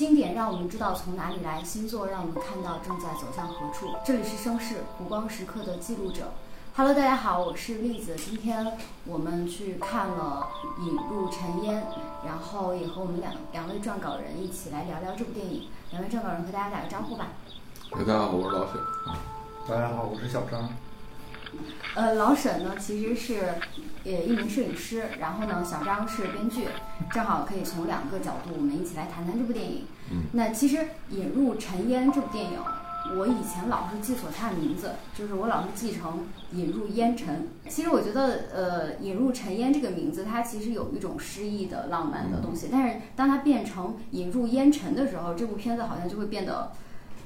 经典让我们知道从哪里来，星座让我们看到正在走向何处。这里是声势湖光时刻的记录者。Hello，大家好，我是栗子。今天我们去看了《引入尘烟》，然后也和我们两两位撰稿人一起来聊聊这部电影。两位撰稿人和大家打个招呼吧。大家好，我是老沈。大家好，我是小张。呃，老沈呢其实是呃一名摄影师，然后呢小张是编剧，正好可以从两个角度我们一起来谈谈这部电影。嗯，那其实《引入尘烟》这部电影，我以前老是记错它的名字，就是我老是记成《引入烟尘》。其实我觉得，呃，《引入尘烟》这个名字，它其实有一种诗意的浪漫的东西，但是当它变成《引入烟尘》的时候，这部片子好像就会变得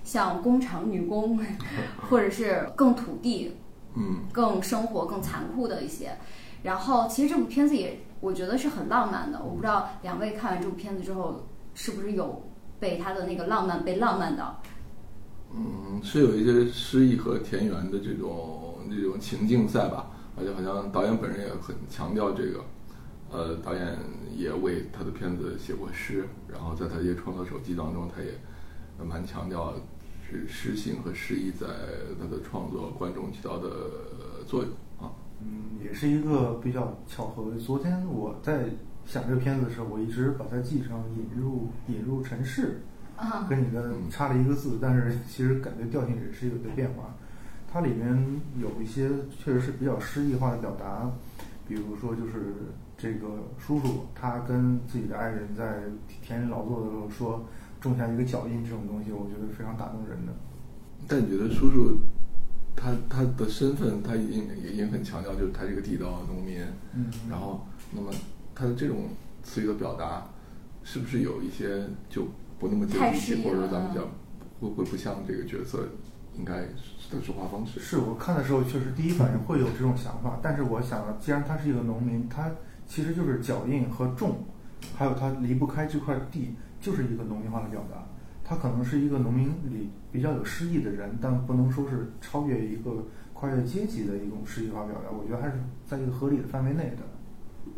像工厂女工，或者是更土地。嗯，更生活、更残酷的一些。然后，其实这部片子也，我觉得是很浪漫的。我不知道两位看完这部片子之后，是不是有被他的那个浪漫被浪漫到？嗯，是有一些诗意和田园的这种这种情境在吧？而且好像导演本人也很强调这个。呃，导演也为他的片子写过诗，然后在他一些创作手记当中，他也蛮强调。是诗性和诗意在他的创作观众起到的作用啊。嗯，也是一个比较巧合。昨天我在想这个片子的时候，我一直把它记成引入引入尘世，啊，跟你的差了一个字，但是其实感觉调性也是有点变化。它里面有一些确实是比较诗意化的表达，比如说就是这个叔叔他跟自己的爱人在田里劳作的时候说。种下一个脚印这种东西，我觉得非常打动人的。但你觉得叔叔他他的身份，他已经已经很强调，就是他是个地道农民。嗯。然后，那么他的这种词语的表达，是不是有一些就不那么接地气，或者说咱们讲会不会不像这个角色应该的说话方式？是我看的时候，确实第一反应会有这种想法。但是我想，既然他是一个农民，他其实就是脚印和种，还有他离不开这块地。就是一个农民化的表达，他可能是一个农民里比较有诗意的人，但不能说是超越一个跨越阶级的一种诗意化表达。我觉得还是在一个合理的范围内的。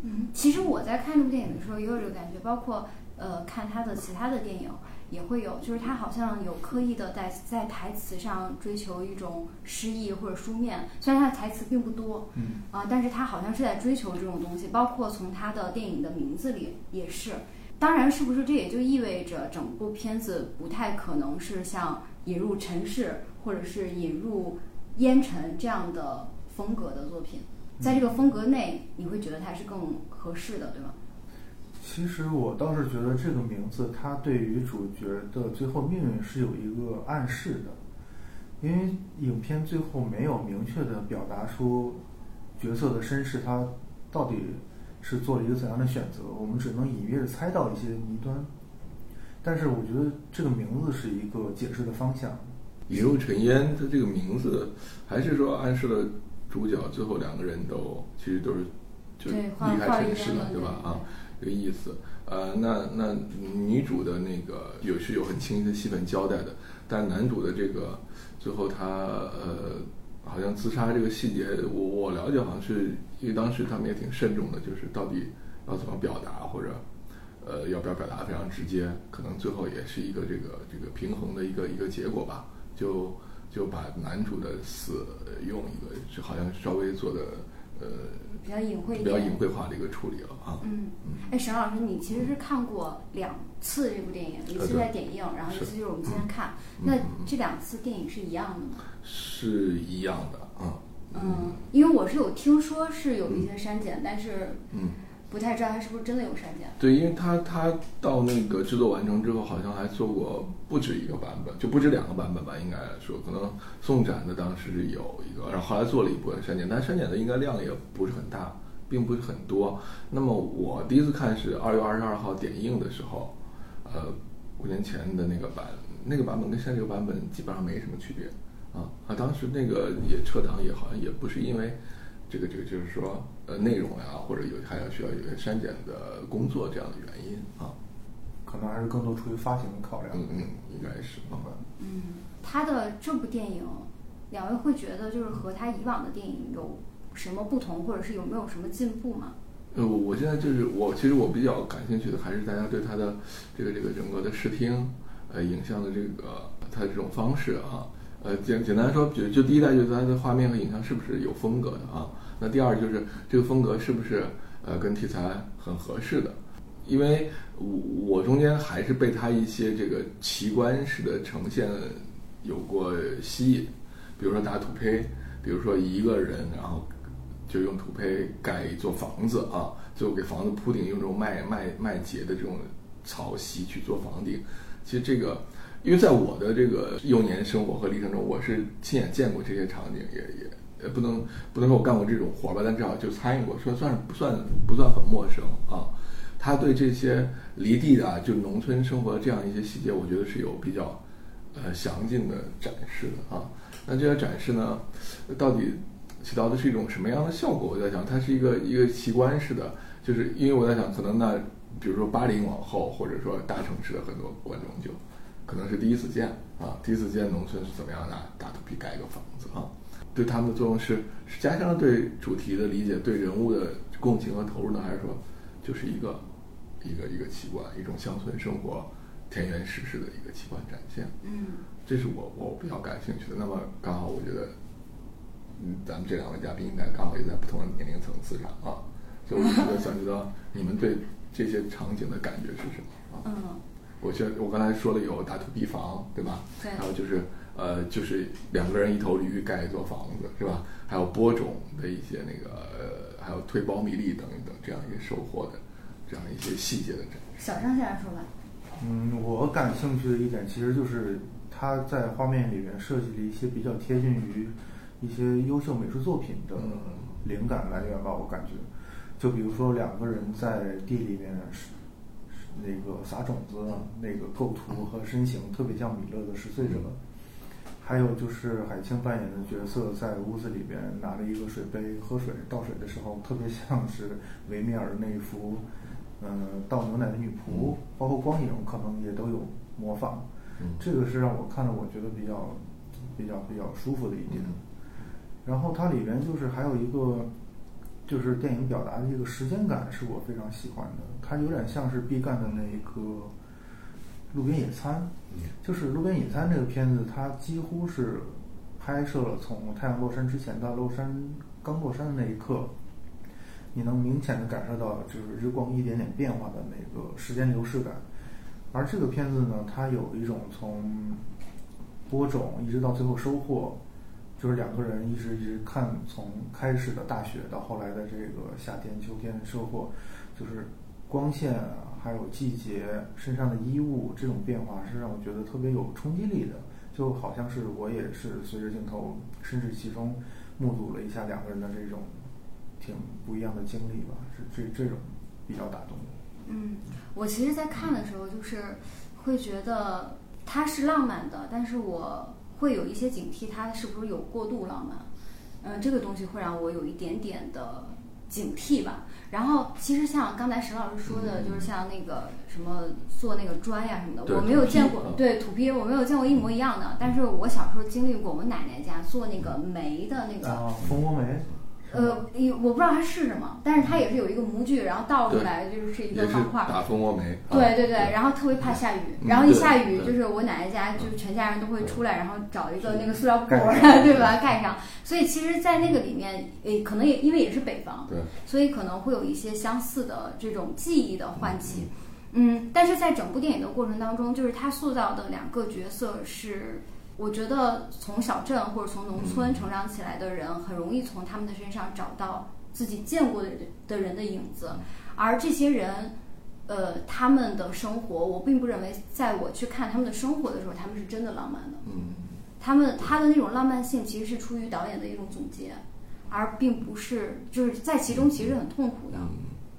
嗯，其实我在看这部电影的时候也有这个感觉，包括呃看他的其他的电影也会有，就是他好像有刻意的在在台词上追求一种诗意或者书面，虽然他的台词并不多，嗯啊，但是他好像是在追求这种东西，包括从他的电影的名字里也是。当然，是不是这也就意味着整部片子不太可能是像引入尘世或者是引入烟尘这样的风格的作品？在这个风格内，你会觉得它是更合适的，对吗？其实我倒是觉得这个名字它对于主角的最后命运是有一个暗示的，因为影片最后没有明确的表达出角色的身世，他到底。是做了一个怎样的选择？我们只能隐约的猜到一些谜端，但是我觉得这个名字是一个解释的方向。雨露尘烟，它这个名字还是说暗示了主角最后两个人都其实都是就离开城市了，对吧？啊，这个意思。呃，那那女主的那个有是有很清晰的戏份交代的，但男主的这个最后他呃。好像自杀这个细节，我我了解，好像是因为当时他们也挺慎重的，就是到底要怎么表达，或者呃要不要表达非常直接，可能最后也是一个这个这个平衡的一个一个结果吧。就就把男主的死用一个就好像稍微做的呃比较隐晦、比较隐晦化的一个处理了啊。嗯嗯。哎，沈老师，你其实是看过两次这部电影，一次在点映，然后一次就是我们今天看。那这两次电影是一样的吗？是一样的，嗯嗯，因为我是有听说是有一些删减，但是嗯，不太知道他是不是真的有删减。对，因为他他到那个制作完成之后，好像还做过不止一个版本，就不止两个版本吧，应该来说，可能送展的当时有一个，然后后来做了一部分删减，但删减的应该量也不是很大，并不是很多。那么我第一次看是二月二十二号点映的时候，呃，五年前的那个版，那个版本跟现在这个版本基本上没什么区别。啊啊！当时那个也撤档，也好像也不是因为这个这个，就是说呃内容呀，或者有还要需要有些删减的工作这样的原因啊。可能还是更多出于发行的考量。嗯嗯，应该是。嗯，他的这部电影，两位会觉得就是和他以往的电影有什么不同，或者是有没有什么进步吗？呃，我现在就是我，其实我比较感兴趣的还是大家对他的这个这个整个的视听，呃，影像的这个它这种方式啊，呃，简简单说，就就第一代就是它的画面和影像是不是有风格的啊？那第二就是这个风格是不是呃跟题材很合适的？因为我我中间还是被它一些这个奇观式的呈现有过吸引，比如说打土坯，比如说一个人然后。就用土坯盖一座房子啊，最后给房子铺顶，用这种麦麦麦秸的这种草席去做房顶。其实这个，因为在我的这个幼年生活和历程中，我是亲眼见过这些场景，也也也不能不能说我干过这种活吧，但至少就参与过，说算是不算不算很陌生啊。他对这些离地的就农村生活这样一些细节，我觉得是有比较呃详尽的展示的啊。那这些展示呢，到底？起到的是一种什么样的效果？我在想，它是一个一个奇观式的，就是因为我在想，可能那比如说八零往后，或者说大城市的很多观众就可能是第一次见啊，第一次见农村是怎么样的大土坯盖一个房子啊，对他们的作用是是加强了对主题的理解，对人物的共情和投入呢，还是说就是一个一个一个奇观，一种乡村生活田园史诗的一个奇观展现？嗯，这是我我比较感兴趣的。那么刚好我觉得。嗯，咱们这两位嘉宾应该刚好也在不同的年龄层次上啊，所以我觉得想知道你们对这些场景的感觉是什么啊？嗯，我觉我刚才说了有打土坯房，对吧？对。还有就是呃，就是两个人一头驴盖一座房子，是吧？还有播种的一些那个，还有推苞米粒等等这样一些收获的这样一些细节的展示。小张先生说吧。嗯，我感兴趣的一点其实就是他在画面里面设计了一些比较贴近于。一些优秀美术作品的灵感来源吧，我感觉，就比如说两个人在地里面是那个撒种子，那个构图和身形特别像米勒的《十岁者》，还有就是海清扮演的角色在屋子里边拿着一个水杯喝水倒水的时候，特别像是维米尔的那一幅，嗯，倒牛奶的女仆，包括光影可能也都有模仿，这个是让我看了我觉得比较比较比较舒服的一点。然后它里边就是还有一个，就是电影表达的这个时间感，是我非常喜欢的。它有点像是毕赣的那个《路边野餐》，就是《路边野餐》这个片子，它几乎是拍摄了从太阳落山之前到落山刚落山的那一刻，你能明显的感受到就是日光一点点变化的那个时间流逝感。而这个片子呢，它有一种从播种一直到最后收获。就是两个人一直一直看，从开始的大雪到后来的这个夏天、秋天的收获，就是光线还有季节身上的衣物这种变化，是让我觉得特别有冲击力的。就好像是我也是随着镜头身至其中，目睹了一下两个人的这种挺不一样的经历吧。是这这种比较打动我。嗯，我其实，在看的时候就是会觉得它是浪漫的，但是我。会有一些警惕，它是不是有过度浪漫？嗯，这个东西会让我有一点点的警惕吧。然后，其实像刚才沈老师说的，就是像那个什么做那个砖呀什么的，我没有见过。对土坯，我没有见过一模一样的。但是我小时候经历过，我奶奶家做那个煤的那个蜂窝煤。呃，我不知道它是什么，但是它也是有一个模具，然后倒出来就是一个方块。打蜂窝煤。对对对，然后特别怕下雨，然后一下雨就是我奶奶家就是全家人都会出来，然后找一个那个塑料布，对吧？盖上。所以其实，在那个里面，诶，可能也因为也是北方，对，所以可能会有一些相似的这种记忆的唤起。嗯，但是在整部电影的过程当中，就是他塑造的两个角色是。我觉得从小镇或者从农村成长起来的人，很容易从他们的身上找到自己见过的的人的影子，而这些人，呃，他们的生活，我并不认为，在我去看他们的生活的时候，他们是真的浪漫的。嗯，他们他的那种浪漫性，其实是出于导演的一种总结，而并不是就是在其中其实很痛苦的。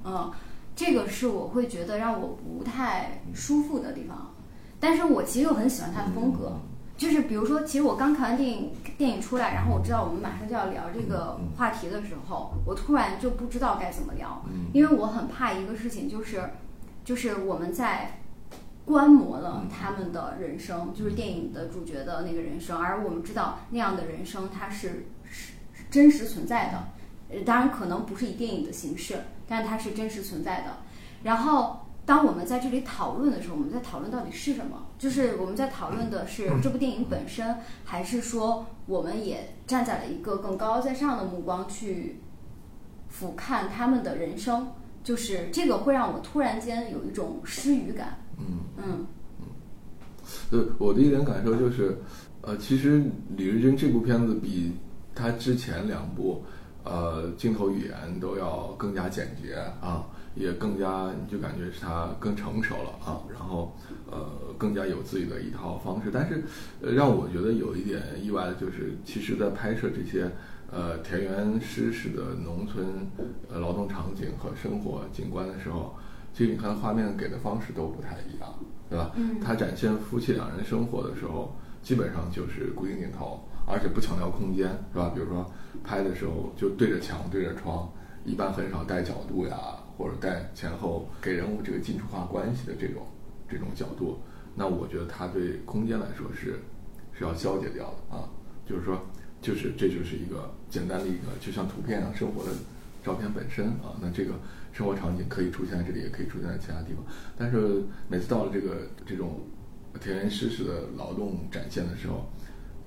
嗯，这个是我会觉得让我不太舒服的地方，但是我其实又很喜欢他的风格。就是比如说，其实我刚看完电影，电影出来，然后我知道我们马上就要聊这个话题的时候，我突然就不知道该怎么聊，因为我很怕一个事情，就是，就是我们在观摩了他们的人生，就是电影的主角的那个人生，而我们知道那样的人生它是是真实存在的，呃，当然可能不是以电影的形式，但它是真实存在的。然后，当我们在这里讨论的时候，我们在讨论到底是什么？就是我们在讨论的是这部电影本身，还是说我们也站在了一个更高在上的目光去俯瞰他们的人生？就是这个会让我突然间有一种失语感。嗯嗯嗯。呃，我的一点感受就是，呃，其实李瑞珍这部片子比他之前两部，呃，镜头语言都要更加简洁啊。也更加，你就感觉是他更成熟了啊，然后呃更加有自己的一套方式。但是，呃，让我觉得有一点意外的就是，其实，在拍摄这些呃田园诗式的农村呃劳动场景和生活景观的时候，其实你看画面给的方式都不太一样，对吧？嗯。他展现夫妻两人生活的时候，基本上就是固定镜头，而且不强调空间，是吧？比如说拍的时候就对着墙对着窗，一般很少带角度呀。或者带前后给人物这个近处化关系的这种这种角度，那我觉得它对空间来说是是要消解掉的啊，就是说，就是这就是一个简单的一个就像图片啊生活的照片本身啊，那这个生活场景可以出现在这里，也可以出现在其他地方，但是每次到了这个这种田园诗式的劳动展现的时候。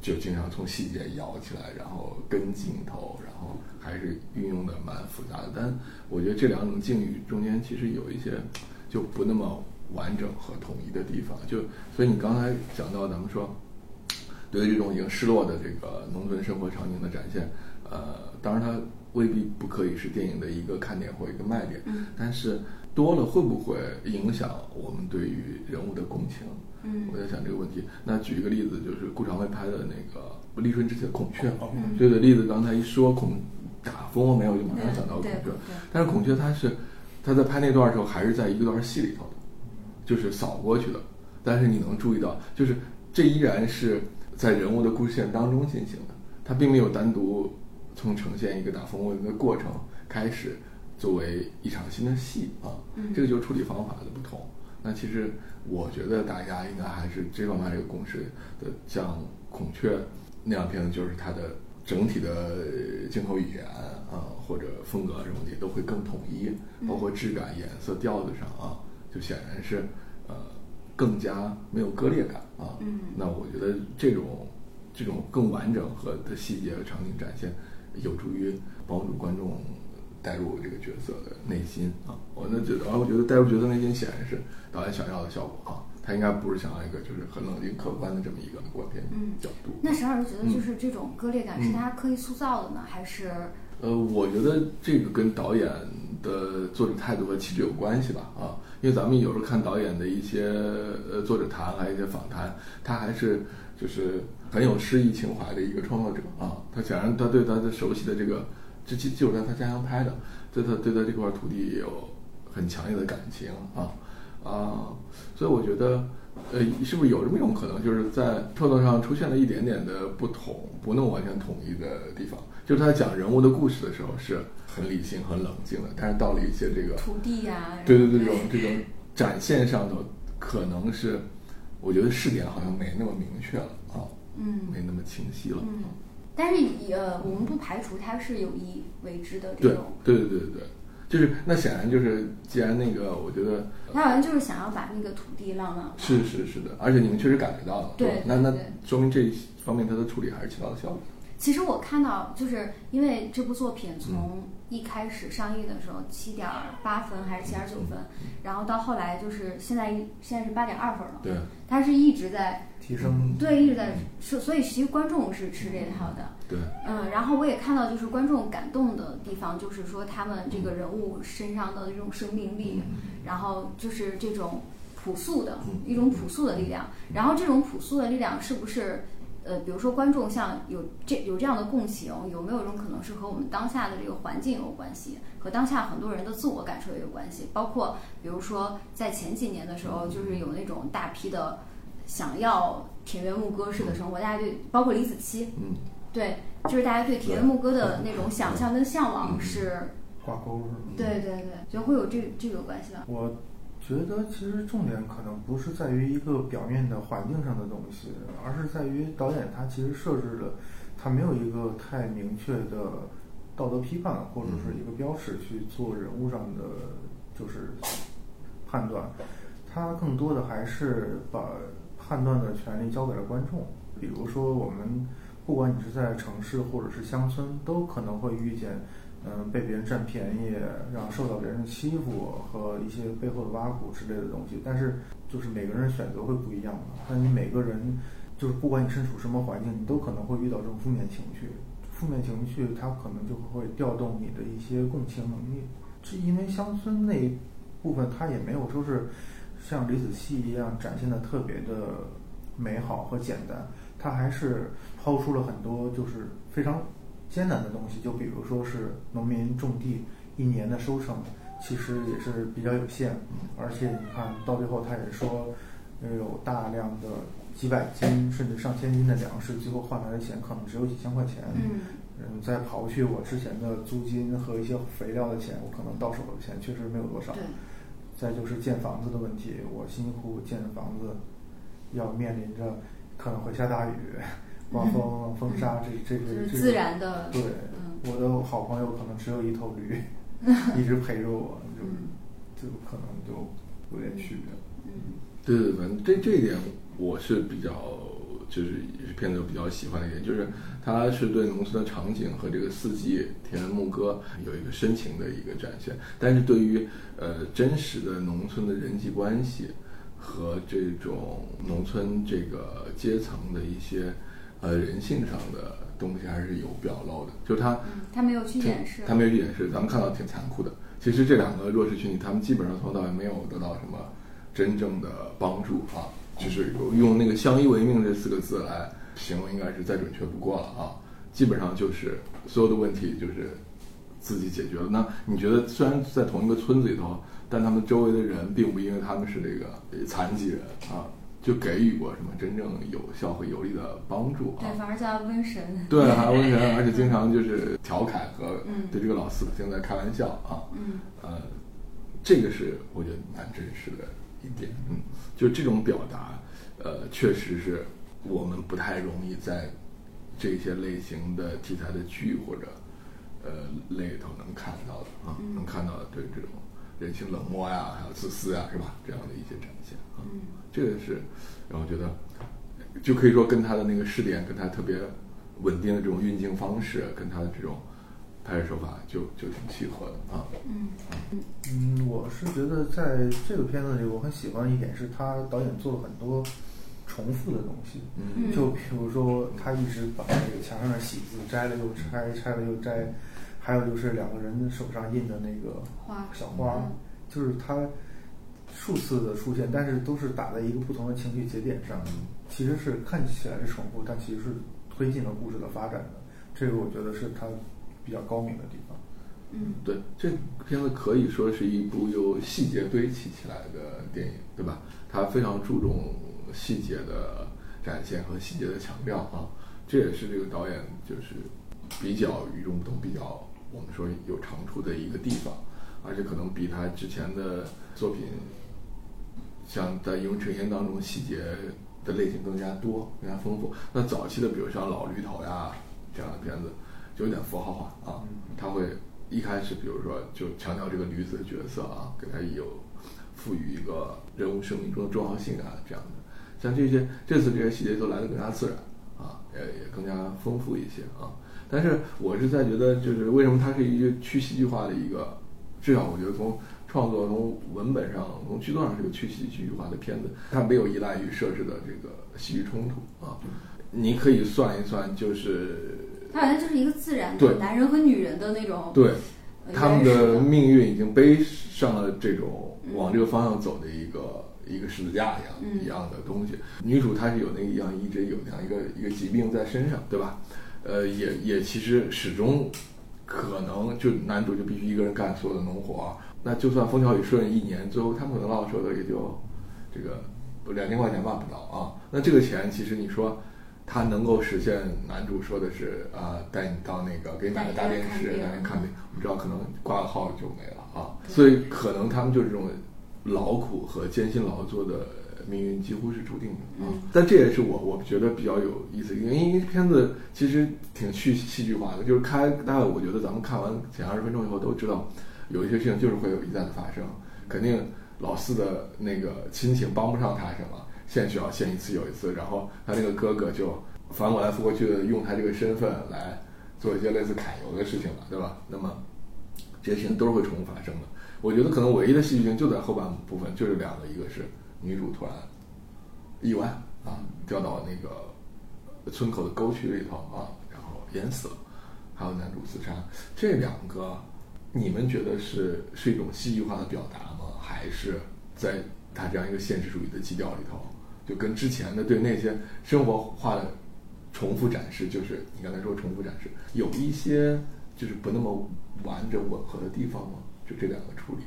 就经常从细节摇起来，然后跟镜头，后还是运用的蛮复杂的。但我觉得这两种境遇中间其实有一些就不那么完整和统一的地方。就所以你刚才讲到咱们说，对于这种已经失落的这个农村生活场景的展现，呃，当然它未必不可以是电影的一个看点或一个卖点，但是多了会不会影响我们对于人物的共情？嗯，我在想这个问题。那举一个例子，就是顾长卫拍的那个立春之前的《孔雀》。嘛，对的例子，刚才一说孔打蜂窝煤，我就马上想到孔雀。但是孔雀它是它在拍那段的时候，还是在一个段戏里头的，就是扫过去的。但是你能注意到，就是这依然是在人物的故事线当中进行的，它并没有单独从呈现一个打蜂窝的过程开始作为一场新的戏啊。嗯，这个就是处理方法的不同。那其实。我觉得大家应该还是这方面这个共识的，像《孔雀》那两片子，就是它的整体的镜头语言啊，或者风格什么的都会更统一，包括质感、颜色、调子上啊，就显然是呃更加没有割裂感啊。嗯。那我觉得这种这种更完整和的细节和场景展现，有助于帮助观众带入这个角色的内心啊。我那觉得，而我觉得带入角色内心显然是。导演想要的效果啊，他应该不是想要一个就是很冷静客观的这么一个观点角度。那沈老师觉得，就是这种割裂感是他刻意塑造的呢，还是？呃，我觉得这个跟导演的作者态度和气质有关系吧啊，因为咱们有时候看导演的一些呃作者谈还有一些访谈，他还是就是很有诗意情怀的一个创作者啊。他显然他对他的熟悉的这个，这就就是在他家乡拍的，对他对他这块土地也有很强烈的感情啊。啊，所以我觉得，呃，是不是有这么一种可能，就是在创作上出现了一点点的不同，不那么完全统一的地方？就是他讲人物的故事的时候是很理性、很冷静的，但是到了一些这个土地呀，对对对，这种这种展现上头，可能是我觉得试点好像没那么明确了啊，嗯，没那么清晰了。嗯，但是呃，我们不排除他是有意为之的这种，对对对对对。就是那显然就是，既然那个，我觉得他好像就是想要把那个土地浪漫化。是是是的，而且你们确实感觉到了，对，那那说明这方面他的处理还是起到了效果。其实我看到，就是因为这部作品从一开始上映的时候七点八分还是七点九分，然后到后来就是现在现在是八点二分了，对，它是一直在。提升对，一直在说，所以其实观众是吃这套的。对，嗯，然后我也看到，就是观众感动的地方，就是说他们这个人物身上的这种生命力，然后就是这种朴素的一种朴素的力量。然后这种朴素的力量是不是，呃，比如说观众像有这有这样的共情，有没有一种可能是和我们当下的这个环境有关系，和当下很多人的自我感受也有关系？包括比如说在前几年的时候，就是有那种大批的。想要田园牧歌式的生活，大家对包括李子柒，嗯，对，就是大家对田园牧歌的那种想象跟向往是挂钩是吗？对对对，就会有这这个关系吧。我觉得其实重点可能不是在于一个表面的环境上的东西，而是在于导演他其实设置了，他没有一个太明确的。道德批判或者是一个标尺去做人物上的就是判断，他更多的还是把判断的权利交给了观众。比如说，我们不管你是在城市或者是乡村，都可能会遇见。嗯，被别人占便宜，然后受到别人的欺负和一些背后的挖苦之类的东西。但是，就是每个人选择会不一样嘛。那你每个人，就是不管你身处什么环境，你都可能会遇到这种负面情绪。负面情绪它可能就会调动你的一些共情能力。是因为乡村那一部分，它也没有说是像李子柒一样展现的特别的美好和简单，它还是抛出了很多就是非常。艰难的东西，就比如说是农民种地，一年的收成其实也是比较有限，而且你看到最后，他也说有大量的几百斤甚至上千斤的粮食，最后换来的钱可能只有几千块钱。嗯，嗯，再刨去我之前的租金和一些肥料的钱，我可能到手的钱确实没有多少。再就是建房子的问题，我辛辛苦苦建的房子，要面临着可能会下大雨。刮风、风沙，这这个是自然的。对，我的好朋友可能只有一头驴，一直陪着我，就就可能就有点区别。嗯，对对对，这这一点我是比较，就是也是片子比较喜欢的一点，就是它是对农村的场景和这个四季田园牧歌有一个深情的一个展现，但是对于呃真实的农村的人际关系和这种农村这个阶层的一些。呃，人性上的东西还是有表露的，就是他，他没有去掩饰，他没有去掩饰，咱们看到挺残酷的。其实这两个弱势群体，他们基本上从头到尾没有得到什么真正的帮助啊，就是用那个“相依为命”这四个字来形容，应该是再准确不过了啊。基本上就是所有的问题就是自己解决了。那你觉得，虽然在同一个村子里头，但他们周围的人并不因为他们是这个残疾人啊。就给予过什么真正有效和有力的帮助啊？对，反而叫瘟神。对，还瘟神，而且经常就是调侃和对这个老四正在开玩笑啊。嗯。呃，这个是我觉得蛮真实的一点。嗯，就这种表达，呃，确实是我们不太容易在这些类型的题材的剧或者呃类里头能看到的啊，能看到的对这种人性冷漠呀，还有自私呀，是吧？这样的一些展现啊。嗯。这个是，然后觉得就可以说跟他的那个试点，跟他特别稳定的这种运镜方式，跟他的这种拍摄手法，就就挺契合的啊。嗯嗯嗯，我是觉得在这个片子里，我很喜欢一点是他导演做了很多重复的东西。嗯，就比如说他一直把那个墙上的喜字摘了又拆，拆了又摘，还有就是两个人手上印的那个花小花，就是他。数次的出现，但是都是打在一个不同的情绪节点上，其实是看起来是重复，但其实是推进了故事的发展的。这个我觉得是它比较高明的地方。嗯，对，这片子可以说是一部由细节堆砌起来的电影，对吧？它非常注重细节的展现和细节的强调啊，这也是这个导演就是比较与众不同、比较我们说有长处的一个地方，而且可能比他之前的作品。像在《影城烟》当中，细节的类型更加多、更加丰富。那早期的，比如像《老驴头》呀这样的片子，就有点符号化啊。他会一开始，比如说就强调这个女子的角色啊，给他有赋予一个人物生命中的重要性啊，这样的。像这些，这次这些细节都来的更加自然啊，也也更加丰富一些啊。但是我是在觉得，就是为什么它是一个去戏剧化的一个，至少我觉得从。创作从文本上、从剧作上是个去戏剧化的片子，它没有依赖于设置的这个戏剧冲突啊。你可以算一算，就是它好像就是一个自然的男人和女人的那种对，他们的命运已经背上了这种往这个方向走的一个一个十字架一样一样的东西。女主她是有那一样一直有那样一个一个疾病在身上，对吧？呃，也也其实始终可能就男主就必须一个人干所有的农活。那就算风调雨顺一年，最后他们可能落手的也就这个两千块钱吧不到啊。那这个钱其实你说他能够实现男主说的是啊，带你到那个给你买个大电视，让你看病我们知道可能挂个号就没了啊。所以可能他们就这种劳苦和艰辛劳作的命运几乎是注定的啊。但这也是我我觉得比较有意思，因为因为片子其实挺去戏剧化的，就是开大概我觉得咱们看完前二十分钟以后都知道，有一些事情就是会有一再的发生，肯定老四的那个亲情帮不上他什么，献血要献一次又一次，然后他那个哥哥就翻过来覆过去的用他这个身份来做一些类似揩油的事情了，对吧？那么这些事情都是会重复发生的。我觉得可能唯一的戏剧性就在后半部分，就是两个，一个是女主突然意外啊掉到那个村口的沟渠里头啊，然后淹死了，还有男主自杀，这两个你们觉得是是一种戏剧化的表达吗？还是在他这样一个现实主义的基调里头，就跟之前的对那些生活化的重复展示，就是你刚才说重复展示，有一些就是不那么完整吻合的地方吗？就这两个处理，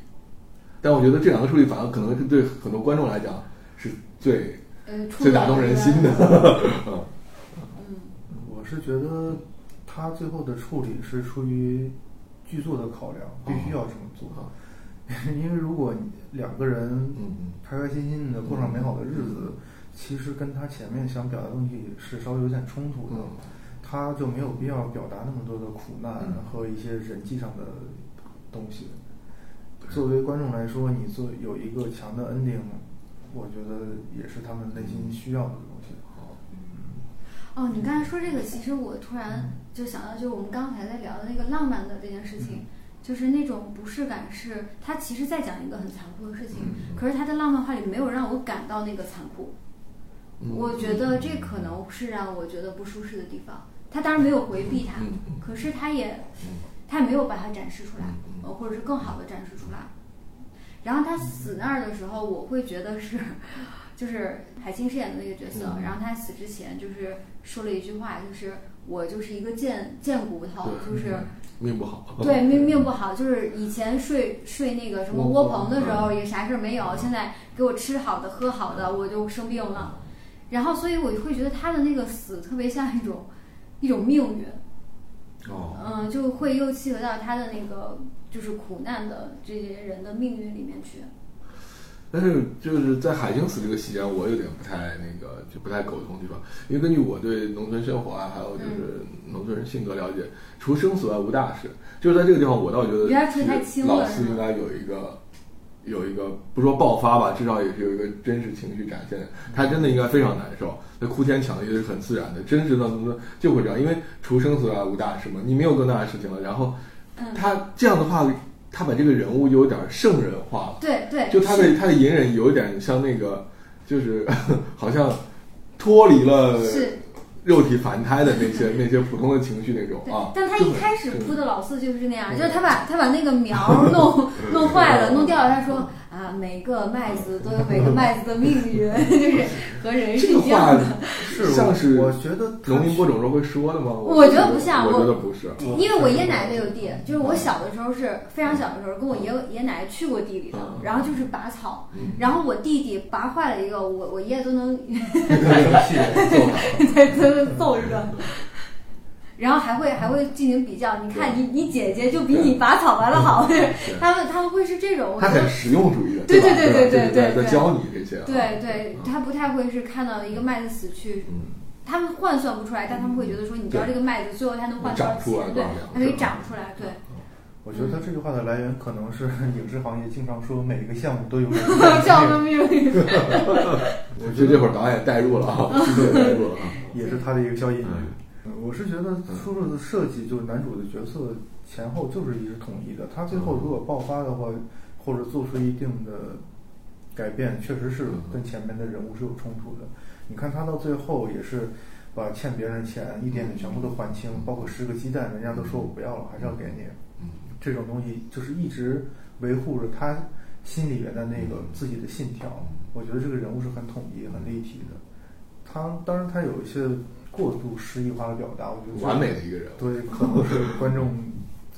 但我觉得这两个处理反而可能是对很多观众来讲是最最打动人心的。嗯，我是觉得他最后的处理是出于剧作的考量，必须要这么做。因为如果两个人开开心心的过上美好的日子，其实跟他前面想表达的东西是稍微有点冲突的，他就没有必要表达那么多的苦难和一些人际上的东西。作为观众来说，你做有一个强的 ending，我觉得也是他们内心需要的东西。哦，你刚才说这个，其实我突然就想到，就是我们刚才在聊的那个浪漫的这件事情，就是那种不适感，是他其实在讲一个很残酷的事情，可是他的浪漫话里没有让我感到那个残酷。我觉得这可能是让我觉得不舒适的地方。他当然没有回避他，可是他也。他也没有把它展示出来，呃，或者是更好的展示出来。然后他死那儿的时候，我会觉得是，就是海清饰演的那个角色。然后他死之前就是说了一句话，就是我就是一个贱贱骨头，就是命不好。对，命命不好，就是以前睡睡那个什么窝棚的时候也啥事儿没有，现在给我吃好的喝好的，我就生病了。然后所以我会觉得他的那个死特别像一种一种命运。哦，嗯，就会又契合到他的那个就是苦难的这些人的命运里面去。但是就是在海清死这个期间，我有点不太那个，就不太苟同地方。因为根据我对农村生活啊，还有就是农村人性格了解，除生死外无大事。就是在这个地方，我倒觉得老四应该有一个。有一个不说爆发吧，至少也是有一个真实情绪展现。他真的应该非常难受，那哭天抢地是很自然的，真实的就会这样，因为除生死外无大事嘛，你没有更大的事情了。然后他这样的话，他把这个人物有点圣人化了。对对，就他的他的隐忍有点像那个，就是 好像脱离了。肉体凡胎的那些那些普通的情绪那种啊，但他一开始哭的老四就是那样，就是他把他把那个苗弄 弄坏了，弄掉了。他说啊，每个麦子都有每个麦子的命运，就是和人是一样的。像是我觉得农民播种时候会说的吗？我觉得不像，我觉得不是，因为我爷爷奶奶都有地，就是我小的时候是非常小的时候，跟我爷爷爷奶奶去过地里头，然后就是拔草，然后我弟弟拔坏了一个，我我爷爷都能 对。揍一个，然后还会还会进行比较。你看，你你姐姐就比你拔草拔的好。他们他们会是这种，他很实用主义的，对对对对对对，在教你这些。对对，他不太会是看到一个麦子死去，他们换算不出来，但他们会觉得说，你知道这个麦子最后它能换多少钱？对，它可以长出来。对。我觉得他这句话的来源可能是影视行业经常说每一个项目都有 项目命运。我觉得这会儿导演代入了啊，代入了啊，也是他的一个效应。我是觉得叔叔的设计就是男主的角色前后就是一直统一的。他最后如果爆发的话，或者做出一定的改变，确实是跟前面的人物是有冲突的。你看他到最后也是把欠别人的钱一点点全部都还清，包括十个鸡蛋，人家都说我不要了，还是要给你。这种东西就是一直维护着他心里边的那个自己的信条。我觉得这个人物是很统一、很立体的。他当然他有一些过度诗意化的表达，我觉得完美的一个人。对，可能是观众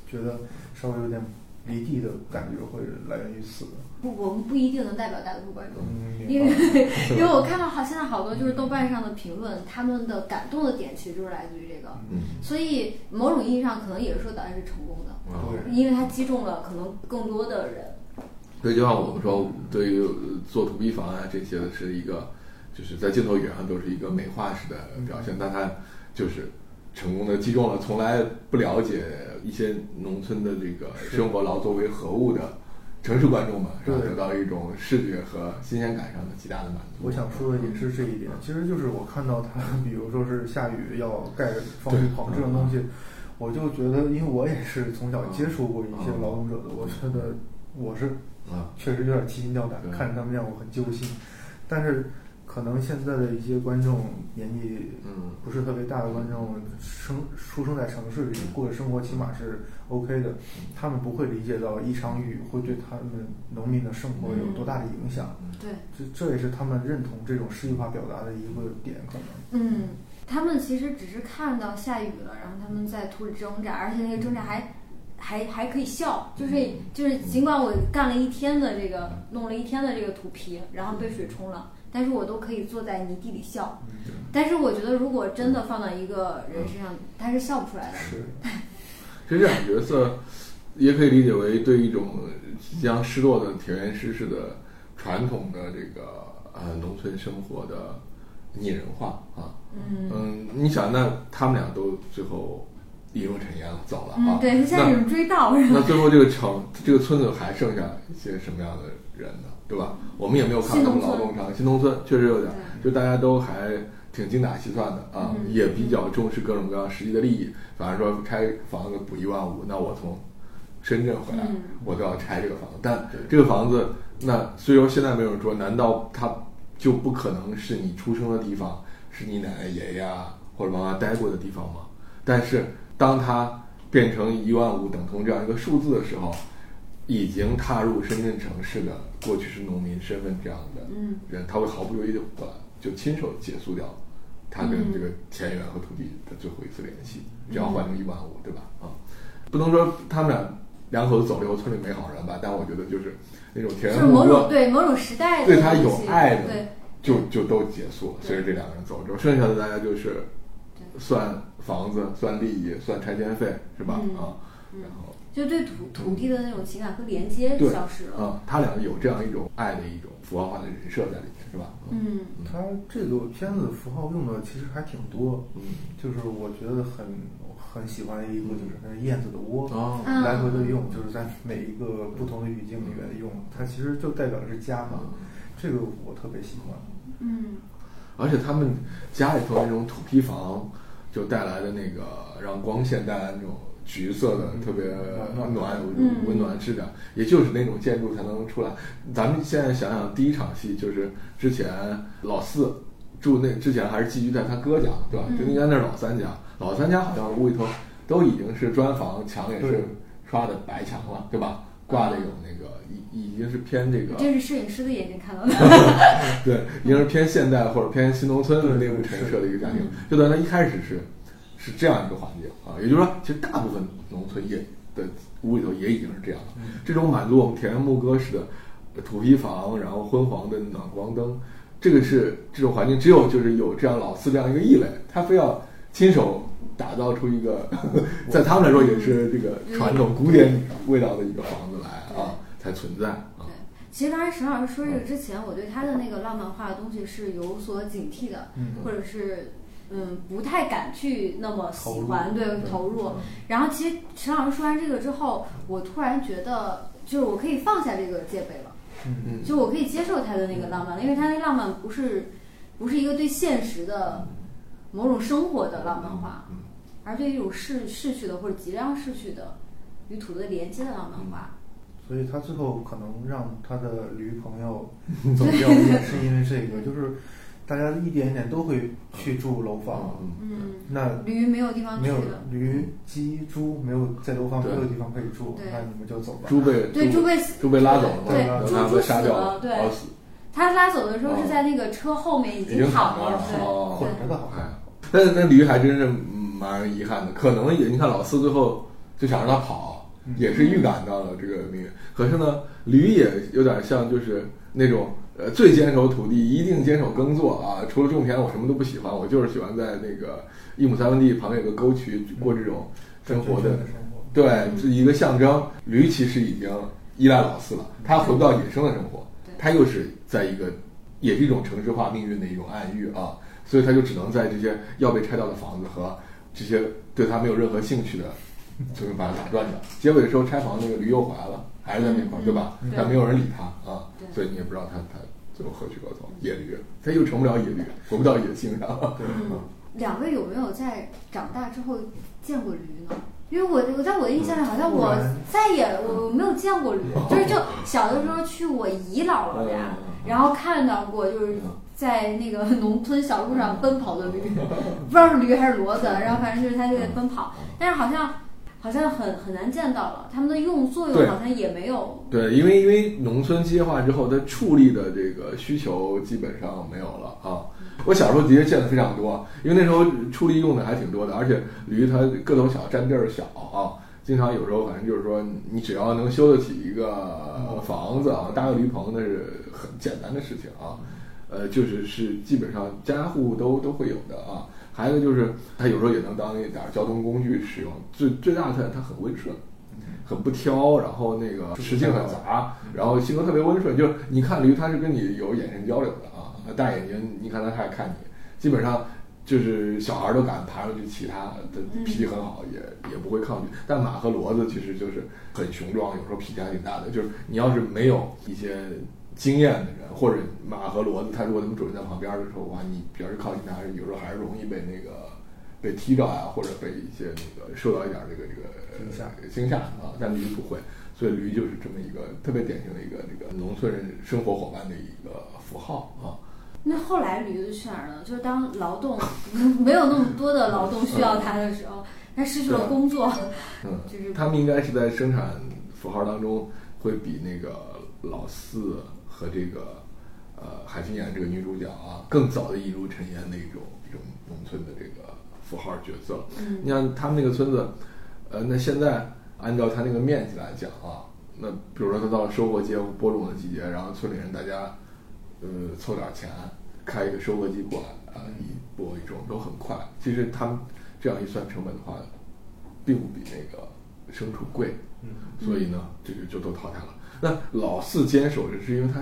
觉得稍微有点离地的感觉会来源于此。不，我们不一定能代表大多数观众，因为 因为我看到好现在好多就是豆瓣上的评论，他们的感动的点其实就是来自于这个，所以某种意义上可能也是说导演是成功的，因为他击中了可能更多的人。对，就像我们说，对于做土坯房啊这些的是一个，就是在镜头语言上都是一个美化式的表现，但他就是成功的击中了从来不了解一些农村的这个生活劳作为何物的城市观众嘛，然后得到一种视觉和新鲜感上的极大的满足。我想说的也是这一点，其实就是我看到他，比如说是下雨要盖防 雨棚这种东西，我就觉得，因为我也是从小接触过一些劳动者的，我觉得我是。啊，确实有点提心吊胆，看着他们那样我很揪心。但是，可能现在的一些观众年纪嗯不是特别大的观众，生出生在城市里过的生活起码是 OK 的，他们不会理解到一场雨会对他们农民的生活有多大的影响。对，这这也是他们认同这种诗意化表达的一个点，可能。嗯，他们其实只是看到下雨了，然后他们在土里挣扎，而且那个挣扎还。还还可以笑，就是就是，尽管我干了一天的这个，弄了一天的这个土皮，然后被水冲了，但是我都可以坐在泥地里笑。但是我觉得，如果真的放到一个人身上，他是笑不出来的。是，其实这两个角色也可以理解为对一种即将失落的田园诗式的传统的这个呃农村生活的拟人化啊。嗯嗯，你想，那他们俩都最后。引入尘烟了，走了啊！对，现在有人追悼。那最后这个城，这个村子还剩下一些什么样的人呢？对吧？我们也没有看他们劳动场。新农村确实有点，就大家都还挺精打细算的啊，也比较重视各种各样实际的利益。反正说拆房子补一万五，那我从深圳回来，我都要拆这个房子。但这个房子，那虽说现在没有人说，难道它就不可能是你出生的地方，是你奶奶爷爷啊或者妈妈待过的地方吗？但是。当他变成一万五等同这样一个数字的时候，已经踏入深圳城市的过去是农民身份这样的人，他会毫不犹豫的就亲手结束掉他跟这个田园和土地的最后一次联系，只要换成一万五，对吧？啊，不能说他们俩两口子走了以后村里没好人吧，但我觉得就是那种田园对，某种，对某种时代对他有爱的，就就都结束了。随着这两个人走之后，剩下的大家就是算。房子算利益，算拆迁费，是吧？啊，然后就对土土地的那种情感和连接消失了。啊，他俩有这样一种爱的一种符号化的人设在里面，是吧？嗯，他这个片子符号用的其实还挺多。嗯，就是我觉得很很喜欢一个，就是那燕子的窝，来回的用，就是在每一个不同的语境里面用，它其实就代表的是家嘛。这个我特别喜欢。嗯，而且他们家里头那种土坯房。就带来的那个让光线带来那种橘色的特别暖温暖质感，也就是那种建筑才能出来。咱们现在想想，第一场戏就是之前老四住那之前还是寄居在他哥家，对吧？就应该那是老三家，老三家好像屋里头都已经是砖房，墙也是刷的白墙了，对吧？挂的有那个已已经是偏这个，这是摄影师的眼睛看到的。对，已经是偏现代或者偏新农村的内部陈设的一个家庭。就在他一开始是是这样一个环境啊，也就是说，其实大部分农村也的屋里头也已经是这样了。这种满足我们田园牧歌式的土坯房，然后昏黄的暖光灯，这个是这种环境，只有就是有这样老四这样一个异类，他非要亲手。打造出一个，在他们来说也是这个传统古典味道的一个房子来啊，才存在对，其实刚才沈老师说这个之前，我对他的那个浪漫化的东西是有所警惕的，或者是嗯不太敢去那么喜欢对投入。然后其实沈老师说完这个之后，我突然觉得就是我可以放下这个戒备了，嗯嗯，就我可以接受他的那个浪漫，因为他那浪漫不是不是一个对现实的某种生活的浪漫化。而对一种逝逝去的或者即将逝去的与土的连接的浪漫化，所以他最后可能让他的驴朋友走掉，也是因为这个，就是大家一点一点都会去住楼房。嗯，那驴没有地方没有驴、鸡、猪没有在楼房没有地方可以住，那你们就走吧。猪被对猪被猪被拉走了，对猪猪死了，对，他拉走的时候是在那个车后面已经躺了，捆 着的，好看。那那驴还真是。蛮遗憾的，可能也你看老四最后就想让他跑，也是预感到了这个命运。可是呢，驴也有点像就是那种呃最坚守土地，一定坚守耕作啊，除了种田我什么都不喜欢，我就是喜欢在那个一亩三分地旁边有个沟渠过这种生活的。对，是一个象征。驴其实已经依赖老四了，它回不到野生的生活，它又是在一个也是一种城市化命运的一种暗喻啊，所以它就只能在这些要被拆掉的房子和这些对它没有任何兴趣的，就是把他打转的。结尾的时候拆房那个驴又回来了，还是在那块儿，对吧？但没有人理他啊，所以你也不知道他他最后何去何从。野驴，他又成不了野驴，活不到野性上。嗯，两位有没有在长大之后见过驴呢？因为我我在我的印象里，好像我再也我没有见过驴，就是就小的时候去我姨姥姥家，然后看到过，就是在那个农村小路上奔跑的驴，不知道是驴还是骡子，然后反正就是它在奔跑，但是好像好像很很难见到了，它们的用作用好像也没有。对，因为因为农村机械化之后，它畜力的这个需求基本上没有了啊。我小时候的确见的非常多，因为那时候畜力用的还挺多的，而且驴它个头小，占地儿小啊，经常有时候反正就是说，你只要能修得起一个房子啊，搭个驴棚那是很简单的事情啊，呃，就是是基本上家家户户都都会有的啊。还有就是它有时候也能当一点交通工具使用，最最大的特点它很温顺，很不挑，然后那个食性很杂，然后性格特别温顺，就是你看驴它是跟你有眼神交流的啊。大眼睛，你看他，他也看你。基本上就是小孩都敢爬上去骑它，的脾气很好，也也不会抗拒。但马和骡子其实就是很雄壮，有时候脾气还挺大的。就是你要是没有一些经验的人，或者马和骡子，它如果它们主人在旁边的时候，哇，你比较是靠近它，有时候还是容易被那个被踢到啊，或者被一些那个受到一点这个这个惊吓惊吓啊。但驴不会，所以驴就是这么一个特别典型的一个这个农村人生活伙伴的一个符号啊。那后来驴子去哪儿了？就是当劳动 没有那么多的劳动需要它的时候，它失去了工作。嗯，就是他们应该是在生产符号当中会比那个老四和这个呃海清演这个女主角啊更早的一如陈岩的一种一种农村的这个符号角色。嗯，你像他们那个村子，呃，那现在按照它那个面积来讲啊，那比如说它到了收获节播种的季节，然后村里人大家。呃，凑点钱，开一个收割机过来啊，一播一种都很快。其实他们这样一算成本的话，并不比那个牲畜贵，嗯，所以呢，这个就都淘汰了。那老四坚守着，是因为他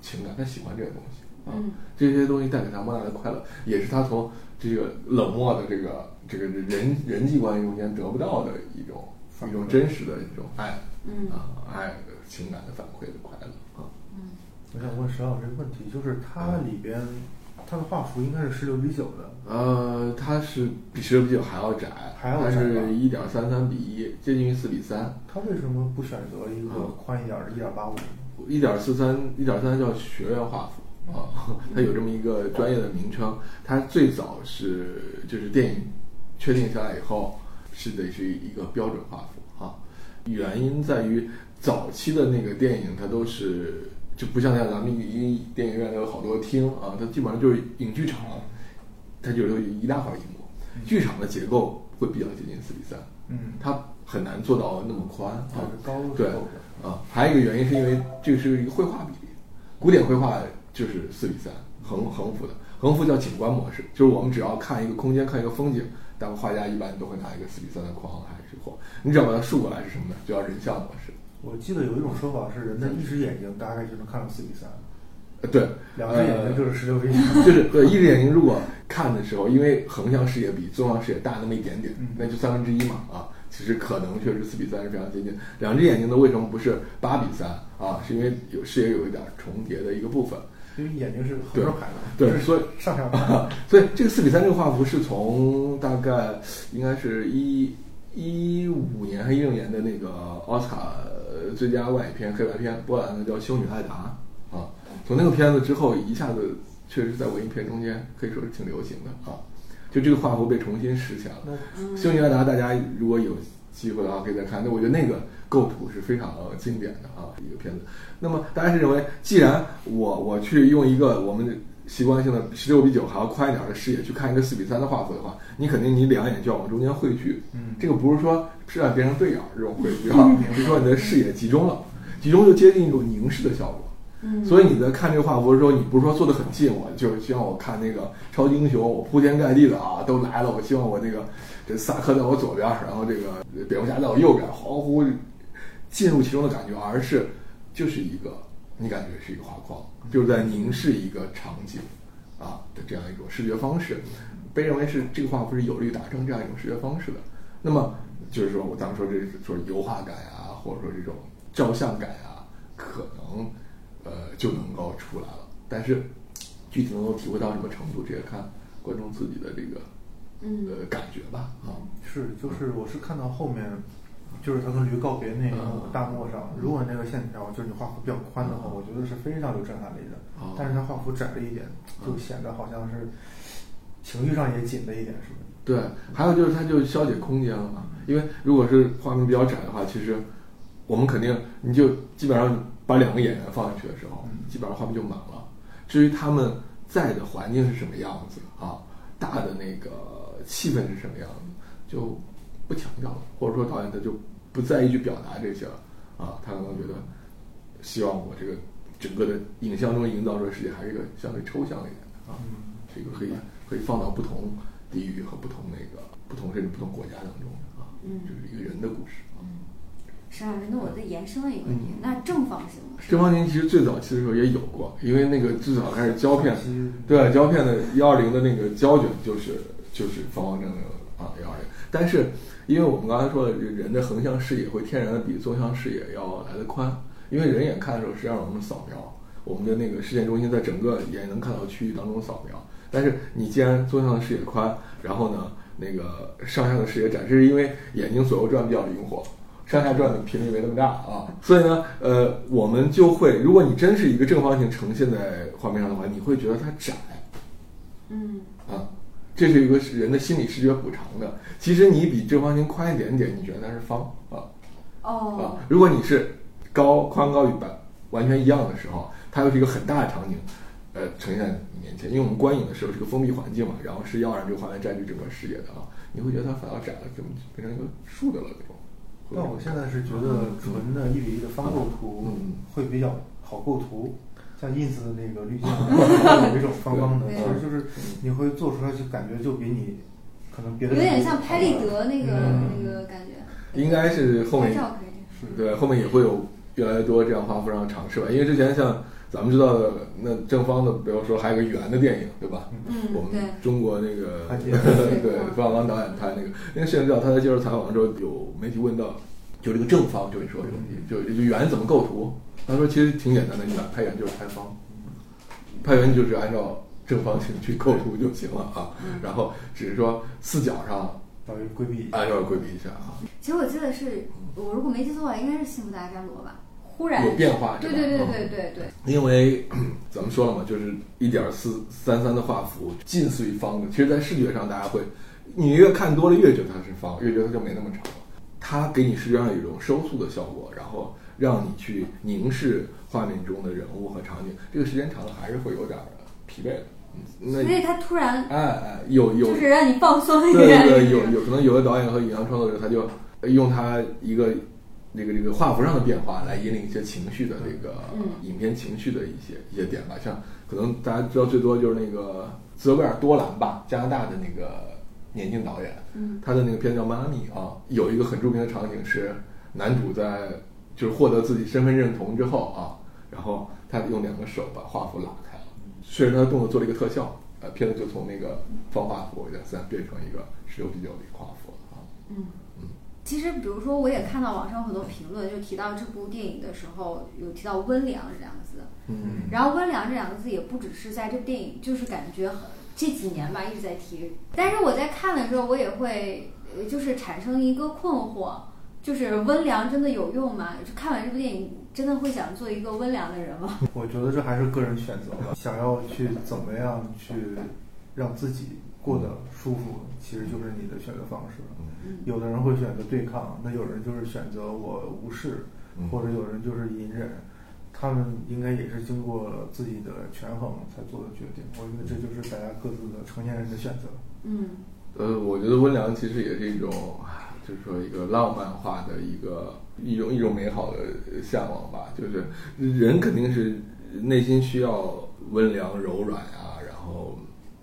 情感，他喜欢这个东西啊，这些东西带给他莫大的快乐，也是他从这个冷漠的这个这个人人际关系中间得不到的一种一种真实的一种爱，嗯。啊，爱情感的反馈的快乐啊。我想问石老师一个问题，就是它里边它的画幅应该是十六比九的，呃，它是比十六比九还要窄，还要窄，是一点三三比一，接近于四比三。它为什么不选择一个宽一点的一点八五？一点四三，一点三叫学院画幅啊，它有这么一个专业的名称。它最早是就是电影确定下来以后，是得是一个标准画幅啊。原因在于早期的那个电影，它都是。就不像像咱们一电影院有好多厅啊，它基本上就是影剧场，它就有一大块荧幕。剧场的结构会比较接近四比三，嗯，它很难做到那么宽啊。高对啊，还有一个原因是因为这是一个绘画比例，古典绘画就是四比三横横幅的，横幅叫景观模式，就是我们只要看一个空间，看一个风景，但画家一般都会拿一个四比三的框还是画，你只要把它竖过来是什么呢？就叫人像模式。我记得有一种说法是，人的一只眼睛大概就能看到四比三。呃，对，两只眼睛就是十六比九。就是对，一只眼睛如果看的时候，因为横向视野比纵向视野大那么一点点，那就三分之一嘛啊，其实可能确实四比三是非常接近。两只眼睛的，为什么不是八比三啊？是因为有视野有一点重叠的一个部分。因为眼睛是横着排的，对，所以上下排。所以这个四比三这个画幅是从大概应该是一一五年还一六年的那个奥斯卡。呃，最佳外语片黑白片，波兰的叫《修女艾达》啊，从那个片子之后，一下子确实在文艺片中间可以说是挺流行的啊。就这个画幅被重新拾起来了，《修女艾达》大家如果有机会的话可以再看，那我觉得那个构图是非常经典的啊一个片子。那么大家是认为，既然我我去用一个我们习惯性的十六比九还要宽一点的视野去看一个四比三的画幅的话，你肯定你两眼就要往中间汇聚。嗯，这个不是说是让别人对眼这种汇聚啊，是说你的视野集中了，集中就接近一种凝视的效果。嗯，所以你在看这个画幅的时候，你不是说坐得很近，我就是希望我看那个超级英雄，我铺天盖地的啊都来了，我希望我那个这萨克在我左边，然后这个蝙蝠侠在我右边，恍惚进入其中的感觉，而是就是一个你感觉是一个画框，就是在凝视一个场景啊的这样一种视觉方式，被认为是这个画幅是有利于达成这样一种视觉方式的。那么就是说，我咱们说这说油画感啊，或者说这种照相感啊，可能呃就能够出来了。但是具体能够体会到什么程度，这也看观众自己的这个呃感觉吧。啊，是，就是我是看到后面，就是他跟驴告别那个大漠上，如果那个线条就是你画幅比较宽的话，我觉得是非常有震撼力的。但是他画幅窄了一点，就显得好像是情绪上也紧了一点，是吧？对，还有就是它就消解空间了嘛。因为如果是画面比较窄的话，其实我们肯定你就基本上把两个演员放进去的时候，基本上画面就满了。至于他们在的环境是什么样子啊，大的那个气氛是什么样子，就不强调了。或者说导演他就不在意去表达这些了啊，他可能觉得希望我这个整个的影像中营造出的世界还是一个相对抽象一点的啊，这个可以可以放到不同地域和不同那个不同甚至不同国家当中。嗯，就是一个人的故事嗯，石老师，那我再延伸了一个问题，那正方形呢？正方形其实最早期的时候也有过，因为那个最早开始胶片，对胶片的幺二零的那个胶卷就是就是方方正正的啊幺二零。但是因为我们刚才说的，人的横向视野会天然的比纵向视野要来的宽，因为人眼看的时候，实际上我们扫描我们的那个视线中心在整个眼能看到区域当中扫描，但是你既然纵向的视野宽，然后呢？那个上下的视野窄，这是，因为眼睛左右转比较灵活，上下转的频率没那么大啊，所以呢，呃，我们就会，如果你真是一个正方形呈现在画面上的话，你会觉得它窄，嗯，这是一个人的心理视觉补偿的。其实你比正方形宽一点点，你觉得它是方啊，哦，啊，如果你是高宽高与白完全一样的时候，它又是一个很大的场景。呃，呈现在你面前，因为我们观影的时候是个封闭环境嘛，然后是要让这个画面占据整个视野的啊，你会觉得它反而窄了，怎么变成一个竖的了那种。但我现在是觉得纯的一比一的方构图会比较好构图，像 ins 的那个滤镜 有一种方方的，其实就是你会做出来就感觉就比你可能别的有点像拍立得那个那个感觉。应该是后面对后面也会有越来越多这样画幅上的尝试吧，因为之前像。咱们知道的那正方的，比如说还有个圆的电影，对吧？嗯，我们中国那个 对冯小刚导演拍那个，因为摄影指导他在接受采访的时候，有媒体问到，就这个正方，就你说这个问题，就就圆怎么构图？他说其实挺简单的，你把拍圆就是拍方，拍圆就是按照正方形去构图就行了啊。然后只是说四角上稍微规避，按照规避一下啊。其实我记得是我如果没记错的话，应该是《幸福大战罗》吧。忽然有变化，对对对对对对。因为 咱们说了嘛，就是一点四三三的画幅近似于方的。其实，在视觉上，大家会，你越看多了，越觉得它是方，越觉得它就没那么长了。它给你实际上有一种收束的效果，然后让你去凝视画面中的人物和场景。这个时间长了，还是会有点疲惫的。所以他突然，哎哎，有有，就是让你放松一点。对对，有有可能有的导演和影像创作者，他就用他一个。这个这个画幅上的变化来引领一些情绪的这个影片情绪的一些一些点吧，像可能大家知道最多就是那个泽维尔多兰吧，加拿大的那个年轻导演，他的那个片叫《妈咪》啊，有一个很著名的场景是男主在就是获得自己身份认同之后啊，然后他用两个手把画幅拉开了，顺着他的动作做了一个特效，呃，片子就从那个方画幅在自然变成一个十六比九的画幅了啊，嗯。其实，比如说，我也看到网上很多评论，就提到这部电影的时候，有提到“温良”这两个字。嗯。然后“温良”这两个字也不只是在这部电影，就是感觉很这几年吧一直在提。但是我在看的时候，我也会就是产生一个困惑，就是“温良”真的有用吗？就看完这部电影，真的会想做一个温良的人吗？我觉得这还是个人选择吧。想要去怎么样去让自己过得舒服，其实就是你的选择方式。有的人会选择对抗，那有人就是选择我无视，或者有人就是隐忍，他们应该也是经过自己的权衡才做的决定。我觉得这就是大家各自的成年人的选择。嗯，呃，我觉得温良其实也是一种，就是说一个浪漫化的一个一种一种美好的向往吧。就是人肯定是内心需要温良柔软啊，然后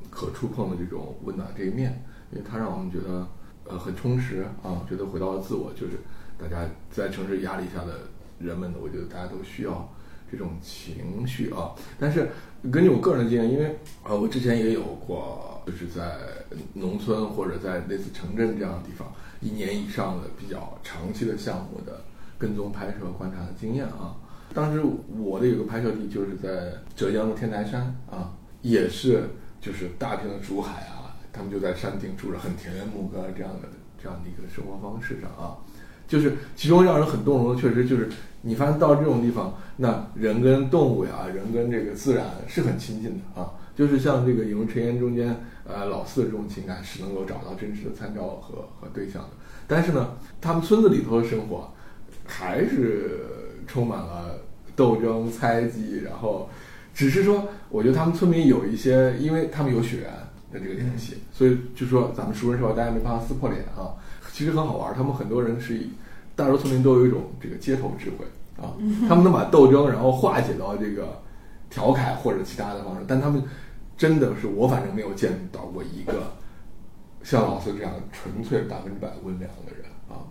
可触碰的这种温暖这一面，因为它让我们觉得。呃，很充实啊，觉得回到了自我，就是大家在城市压力下的人们呢，我觉得大家都需要这种情绪啊。但是根据我个人的经验，因为啊，我之前也有过，就是在农村或者在类似城镇这样的地方，一年以上的比较长期的项目的跟踪拍摄观察的经验啊。当时我的有个拍摄地就是在浙江的天台山啊，也是就是大片的竹海啊，他们就在山顶住着，很田园牧歌这样的这样的一个生活方式上啊，就是其中让人很动容的，确实就是你发现到这种地方，那人跟动物呀，人跟这个自然是很亲近的啊，就是像这个《引入尘烟》中间，呃，老四的这种情感是能够找到真实的参照和和对象的，但是呢，他们村子里头的生活还是充满了。斗争、猜忌，然后，只是说，我觉得他们村民有一些，因为他们有血缘的这个联系，所以就说咱们熟人说话，大家没办法撕破脸啊。其实很好玩，他们很多人是以，大多村民都有一种这个街头智慧啊，他们能把斗争然后化解到这个调侃或者其他的方式，但他们真的是我反正没有见到过一个像老四这样纯粹百分之百温良的人啊。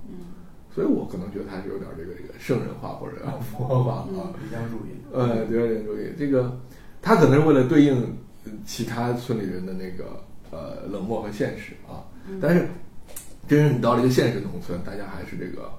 所以我可能觉得他是有点这个这个圣人化或者 佛化啊，比较注意。呃，理想主义。这个他可能是为了对应其他村里人的那个呃冷漠和现实啊。但是，真是你到了一个现实农村，大家还是这个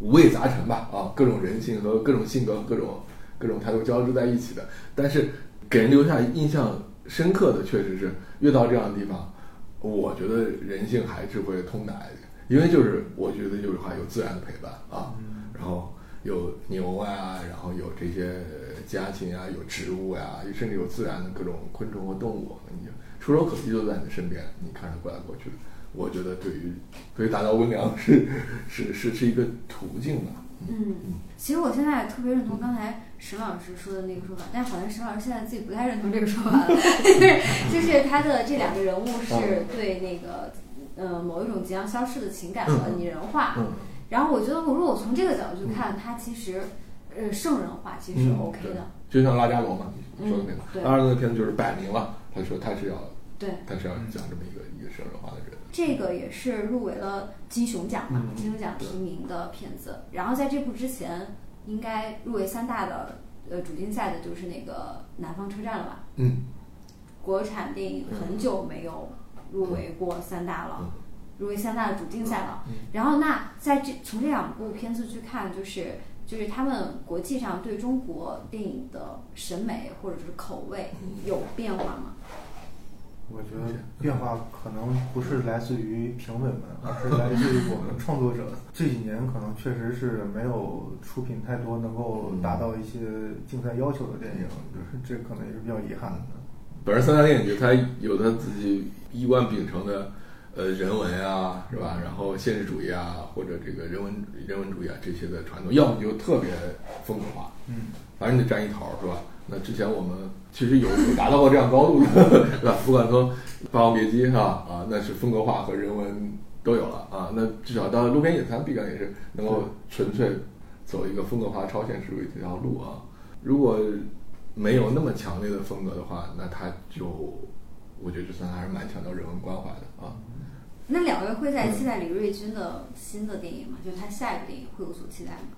五味杂陈吧啊，各种人性和各种性格、各种各种态度交织在一起的。但是给人留下印象深刻的，确实是越到这样的地方，我觉得人性还是会通达一点。因为就是我觉得就是话有自然的陪伴啊，然后有牛啊，然后有这些家禽啊，有植物呀，甚至有自然的各种昆虫和动物，你就触手可及就在你的身边，你看着过来过去的。我觉得对于对于达到温良是是是是一个途径吧。嗯，其实我现在特别认同刚才沈老师说的那个说法，但好像沈老师现在自己不太认同这个说法了，就是就是他的这两个人物是对那个。呃，某一种即将消失的情感和拟人化，然后我觉得，如果我从这个角度去看，他其实，呃，圣人化其实是 OK 的。就像拉加罗嘛，你说的那个，拉加罗那片子就是摆明了，他说他是要，对，他是要讲这么一个一个圣人化的人。这个也是入围了金熊奖嘛，金熊奖提名的片子。然后在这部之前，应该入围三大的呃主竞赛的就是那个南方车站了吧？嗯，国产电影很久没有。入围过三大了，入围三大的主竞赛了。然后，那在这从这两部片子去看，就是就是他们国际上对中国电影的审美或者是口味有变化吗？变化可能不是来自于评委们，而是来自于我们创作者。这几年可能确实是没有出品太多能够达到一些竞赛要求的电影，就是这可能也是比较遗憾的。本身三大电影节它有它自己。一贯秉承的，呃，人文啊，是吧？然后现实主义啊，或者这个人文人文主义啊这些的传统，要么就特别风格化，嗯，反正你得占一头，是吧？那之前我们其实有有达到过这样高度的，对吧？不管从《霸王别姬》是吧？啊，那是风格化和人文都有了啊。那至少到《路边野餐》，必然也是能够纯粹走一个风格化超现实主义这条路啊。如果没有那么强烈的风格的话，那他就。我觉得这算还是蛮强调人文关怀的啊。那两位会在期待李瑞军的新的电影吗？就是他下一部电影会有所期待吗？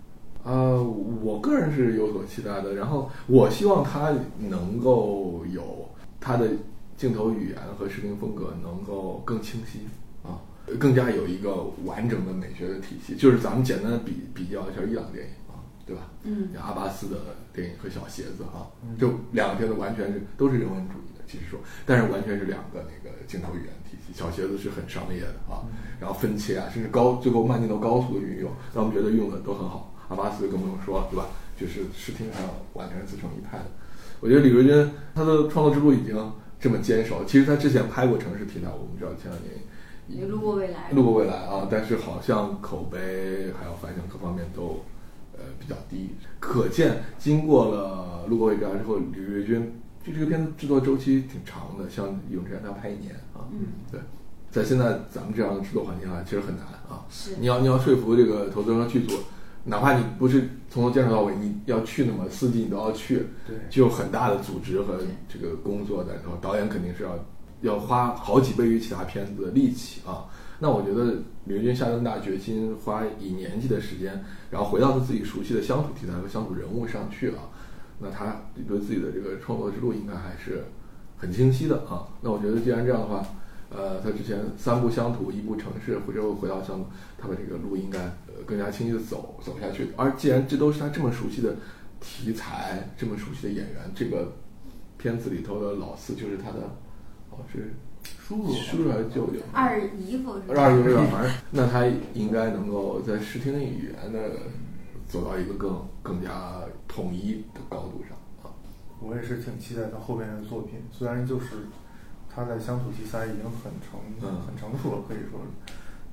呃，我个人是有所期待的。然后我希望他能够有他的镜头语言和视听风格能够更清晰啊，更加有一个完整的美学的体系。就是咱们简单的比比较一下伊朗电影啊，对吧？嗯。阿巴斯的电影和小鞋子啊，就两个片子完全是都是人文主义的。其实说，但是完全是两个那个镜头语言体系。小鞋子是很商业的啊，然后分切啊，甚至高最后慢镜头高速的运用，让我们觉得用的都很好。阿巴斯更不用说，对吧？就是视听上完全是自成一派的。我觉得李瑞军他的创作之路已经这么坚守。其实他之前拍过城市题材，我们知道前两年路过未来，路过未来啊，但是好像口碑还有反响各方面都呃比较低。可见经过了路过未来之后，李瑞军。就这个片子制作周期挺长的，像《永志》他要拍一年啊。嗯，对，在现在咱们这样的制作环境下，其实很难啊。是，你要你要说服这个投资人和剧组，哪怕你不是从头坚持到尾，你要去那么四季你都要去，对，就有很大的组织和这个工作在里头。导演肯定是要要花好几倍于其他片子的力气啊。那我觉得李维军下这么大决心，花以年纪的时间，然后回到他自己熟悉的乡土题材和乡土人物上去啊，那他对自己的这个创作之路应该还是很清晰的啊。那我觉得既然这样的话，呃，他之前三步乡土，一步城市，或者回到乡土，他把这个路应该呃更加清晰的走走下去。而既然这都是他这么熟悉的题材，这么熟悉的演员，这个片子里头的老四就是他的，哦是。叔叔，叔叔还是舅舅？二姨夫是吧？二姨夫，反正那他应该能够在视听语言的走到一个更更加统一的高度上啊。我也是挺期待他后边的作品，虽然就是他在乡土题材已经很成很成熟了，可以说，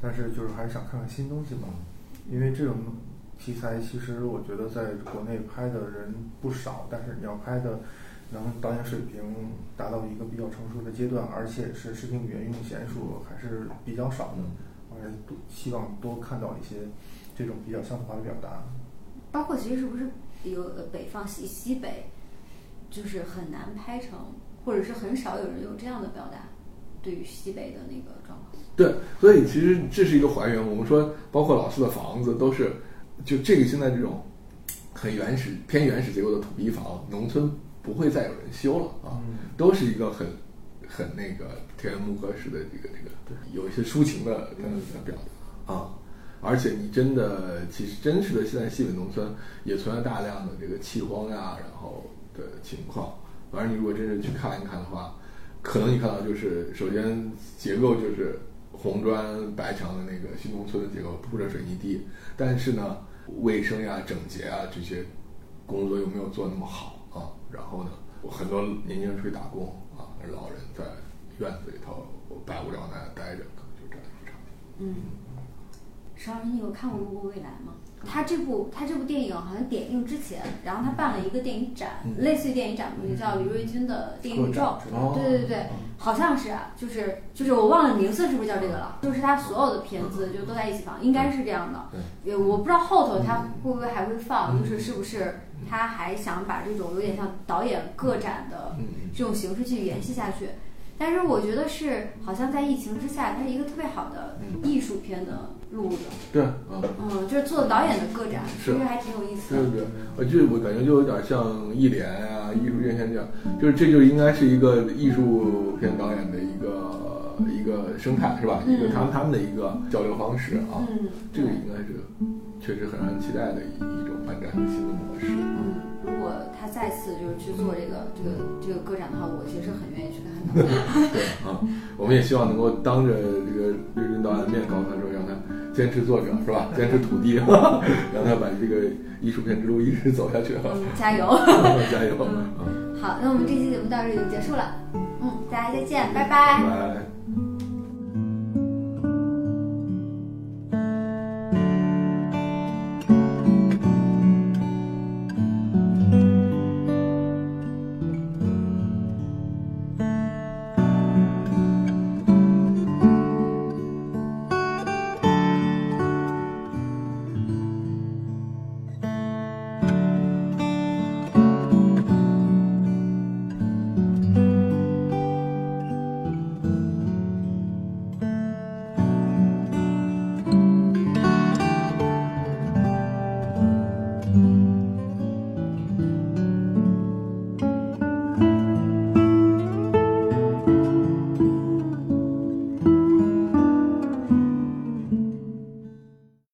但是就是还是想看看新东西嘛。因为这种题材其实我觉得在国内拍的人不少，但是你要拍的。能导演水平达到一个比较成熟的阶段，而且是视听语言用娴熟，还是比较少的。我还是多希望多看到一些这种比较乡土化的表达。包括其实是不是有北方西西北，就是很难拍成，或者是很少有人有这样的表达，对于西北的那个状况。对，所以其实这是一个还原。我们说，包括老四的房子都是，就这个现在这种很原始、偏原始结构的土坯房，农村。不会再有人修了啊，都是一个很很那个田园牧歌式的这个这个，有一些抒情的的表达啊。而且你真的，其实真实的现在西北农村也存在大量的这个弃荒呀，然后的情况。反正你如果真是去看一看的话，可能你看到就是首先结构就是红砖白墙的那个新农村的结构，铺着水泥地，但是呢，卫生呀、整洁啊这些工作又没有做那么好。啊，然后呢，很多年轻人出去打工啊，老人在院子里头百无聊赖待着，可能就这样一个场景。嗯，邵老师，你有看过《路过未来》吗？他这部他这部电影好像点映之前，然后他办了一个电影展，类似于电影展，就叫李瑞军的电影宇宙。对对对，好像是啊，就是就是我忘了名字是不是叫这个了？就是他所有的片子就都在一起放，应该是这样的。也，我不知道后头他会不会还会放，就是是不是他还想把这种有点像导演个展的这种形式去延续下去？但是我觉得是好像在疫情之下，它是一个特别好的艺术片的。路子对，嗯嗯，就是做导演的个展，其实还挺有意思。对对对，我就我感觉就有点像艺联啊、艺术院线这样，就是这就应该是一个艺术片导演的一个一个生态，是吧？一个他们他们的一个交流方式啊，这个应该是确实很让人期待的一一种发展的新的模式。嗯，如果他再次就是去做这个这个这个个展的话，我其实很愿意去看的。对啊，我们也希望能够当着这个瑞军导演的面告诉他说，让他。坚持作者是吧？坚持土地，让他把这个艺术片之路一直走下去。嗯，加油，加油。嗯，好，那我们这期节目到这里就结束了。嗯，大家再见，拜拜。拜。